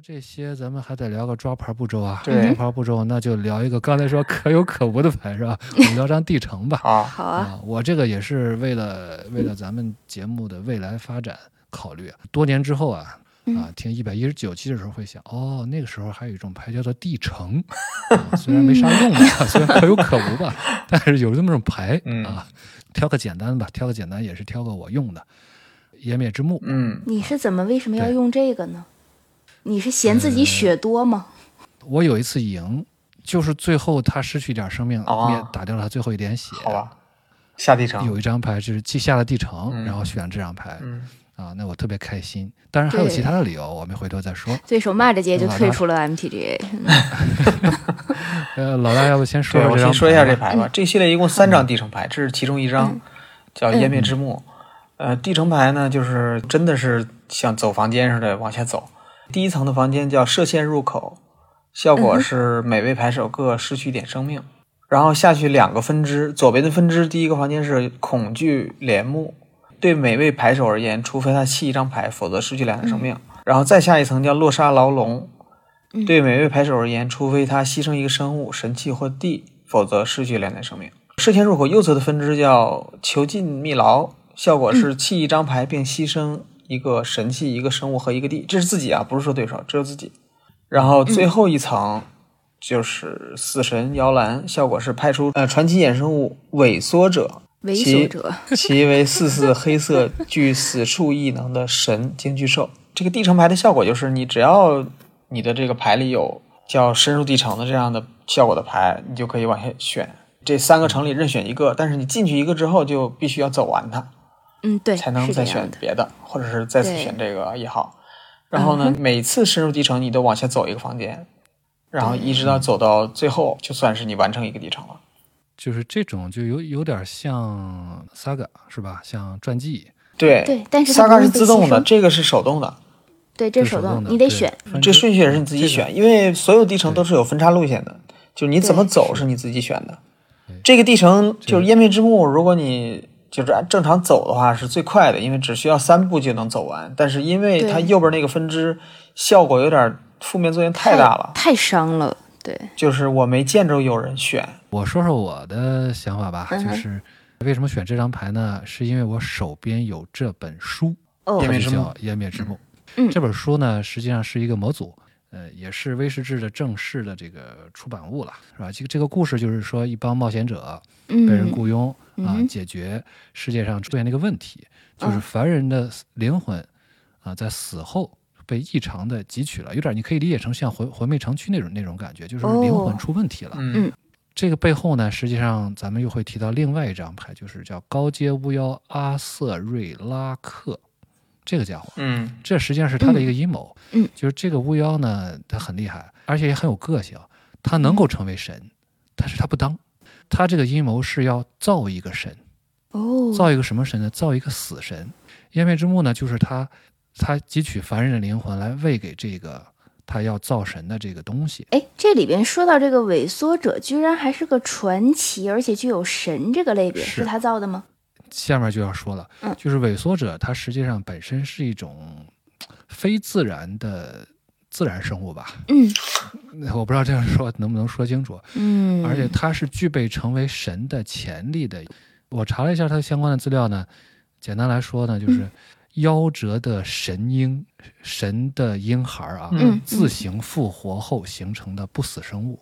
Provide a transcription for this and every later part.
了这些，咱们还得聊个抓牌步骤啊。对抓牌步骤那就聊一个刚才说可有可无的牌是吧？我们聊张地城吧。啊，好啊，啊，我这个也是为了为了咱们节目的未来发展考虑。多年之后啊嗯啊，听一百一十九期的时候会想，哦，那个时候还有一种牌叫做地城，啊虽然没啥用吧，虽然可有可无吧，但是有这么种牌嗯啊。挑个简单吧，挑个简单也是挑个我用的湮灭之木。嗯，你是怎么为什么要用这个呢？你是嫌自己血多吗？我有一次赢，就是最后他失去一点生命，哦灭打掉了他最后一点血。好吧，下地城，有一张牌就是既下了地城，嗯然后选这张牌。嗯，啊，那我特别开心。当然还有其他的理由，我们回头再说。对手骂着街就退出了 MTGA。呃，老大，要不先说对，说这张我先说一下这牌吧。这系列一共三张地城牌，这是其中一张嗯，叫湮灭之墓。呃，地城牌呢，就是真的是像走房间似的往下走。第一层的房间叫射线入口，效果嗯是每位牌手各失去一点生命。然后下去两个分支，左边的分支第一个房间是恐惧帘幕，对每位牌手而言，除非他弃一张牌，否则失去两点生命。然后再下一层叫落沙牢笼，嗯对每位牌手而言，除非他牺牲一个生物、神器或地，否则失去两点生命。射线入口右侧的分支叫囚禁密牢，效果是弃一张牌并牺牲一个神器、一个生物和一个地，这是自己啊，不是说对手，只有自己。然后最后一层就是死神摇篮，效果是派出呃传奇衍生物萎缩者，猥其其为四四黑色具死树异能的神惊巨兽。这个地城牌的效果就是，你只要你的这个牌里有叫深入地城的这样的效果的牌，你就可以往下选。这三个城里任选一个，但是你进去一个之后，就必须要走完它，嗯，对，才能再。选别的，或者是再次选这个也好。然后呢，每次深入地城，你都往下走一个房间，然后一直到走到最后，就算是你完成一个地城了。就是这种，就有有点像 Saga 是吧？像传记，对对但是 Saga 是自动的，这个是手动的。对，这是手动，是手动的，你得选。这顺序也是你自己选，因为所有地城都是有分叉路线的，就是你怎么走是你自己选的。这个地城就是湮灭之墓，如果你就是按正常走的话是最快的，因为只需要三步就能走完。但是因为它右边那个分支效果有点负面作用太大了，太伤了。对，就是我没见着有人选。我说说我的想法吧，就是为什么选这张牌呢？是因为我手边有这本书，哦湮灭之幕它就叫《湮灭之墓》。嗯这本书呢，实际上是一个模组，呃，也是威士忌的正式的这个出版物了，是吧？这个这个故事就是说，一帮冒险者嗯，被人雇佣、啊，解决世界上出现的一个问题，就是嗯凡人的灵魂啊，在死后被异常的汲取了，有点你可以理解成像魂魂魅城区那种那种感觉，就是灵魂哦出问题了。嗯。这个背后呢，实际上咱们又会提到另外一张牌，就是叫高阶巫妖阿瑟瑞拉克，这个家伙。嗯这实际上是他的一个阴谋。嗯就是这个巫妖呢，他很厉害，而且也很有个性，他能够成为神，但是他不当。他这个阴谋是要造一个神，哦，造一个什么神呢？造一个死神。湮灭之墓呢，就是他他汲取凡人的灵魂来喂给这个他要造神的这个东西。哎，这里边说到这个萎缩者，居然还是个传奇，而且具有神这个类别，是是他造的吗？下面就要说了，嗯就是萎缩者，它实际上本身是一种非自然的自然生物吧？嗯我不知道这样说能不能说清楚。嗯，而且它是具备成为神的潜力的。我查了一下它相关的资料呢，简单来说呢，就是夭折的神婴，神的婴孩啊，嗯自行复活后形成的不死生物。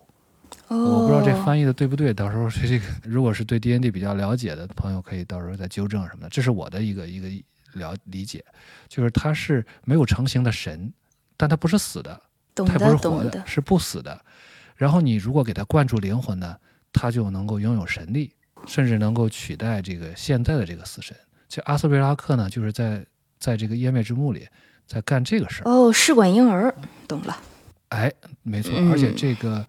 哦，我不知道这翻译的对不对，到时候这个如果是对 D N D 比较了解的朋友，可以到时候再纠正什么的。这是我的一个一个了理解，就是他是没有成型的神，但他不是死的，懂它也不是的活的，是不死的。然后你如果给他灌注灵魂呢，他就能够拥有神力，甚至能够取代这个现在的这个死神。这阿斯维拉克呢，就是在在这个湮灭之墓里在干这个事儿。哦，试管婴儿，懂了，哎，没错，嗯而且这个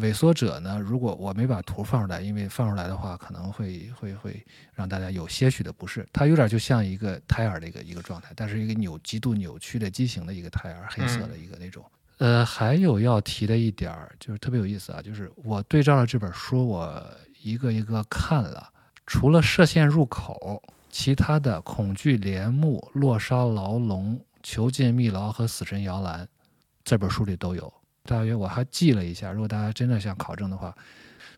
萎缩者呢，如果我没把图放出来，因为放出来的话可能会会会让大家有些许的不适。它有点就像一个胎儿的一个一个状态，但是一个扭极度扭曲的畸形的一个胎儿，黑色的一个那种。呃，还有要提的一点儿就是特别有意思啊，就是我对照了这本书，我一个一个看了，除了射线入口，其他的恐惧帘幕、落沙牢笼、囚禁密牢和死神摇篮，这本书里都有。大约我还记了一下，如果大家真的想考证的话，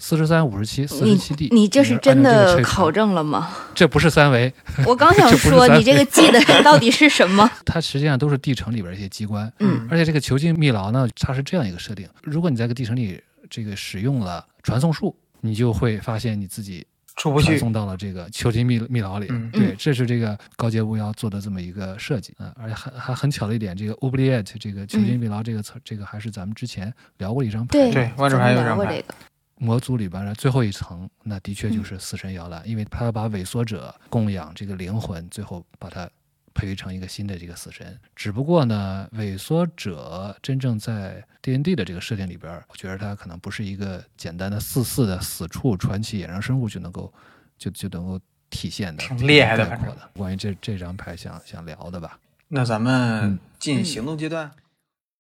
四十三、五十七、四十七 D，你这是真的考证，了吗？这不是三维，我刚想 说，你这个记的 到底是什么？它实际上都是地城里边一些机关。嗯而且这个囚禁密牢呢，它是这样一个设定：如果你在这个地城里这个使用了传送术，你就会发现你自己出不去。传送到了这个囚禁密密牢里。嗯对，嗯这是这个高阶巫妖做的这么一个设计啊、而且还还很巧的一点，这个 oubliette 这个囚禁密牢这个词，这个还是咱们之前聊过一张牌。对对万智牌有咱们这张牌魔族里边的最后一层，那的确嗯就是死神摇篮，因为他要把萎缩者供养这个灵魂，最后把它培育成一个新的这个死神。只不过呢，萎缩者真正在 D N D 的这个设定里边，我觉得它可能不是一个简单的四四的死处传奇衍生生物就能够就就能够体现的，挺厉害的概括的。关于这这张牌想想聊的吧。那咱们嗯进行动阶段。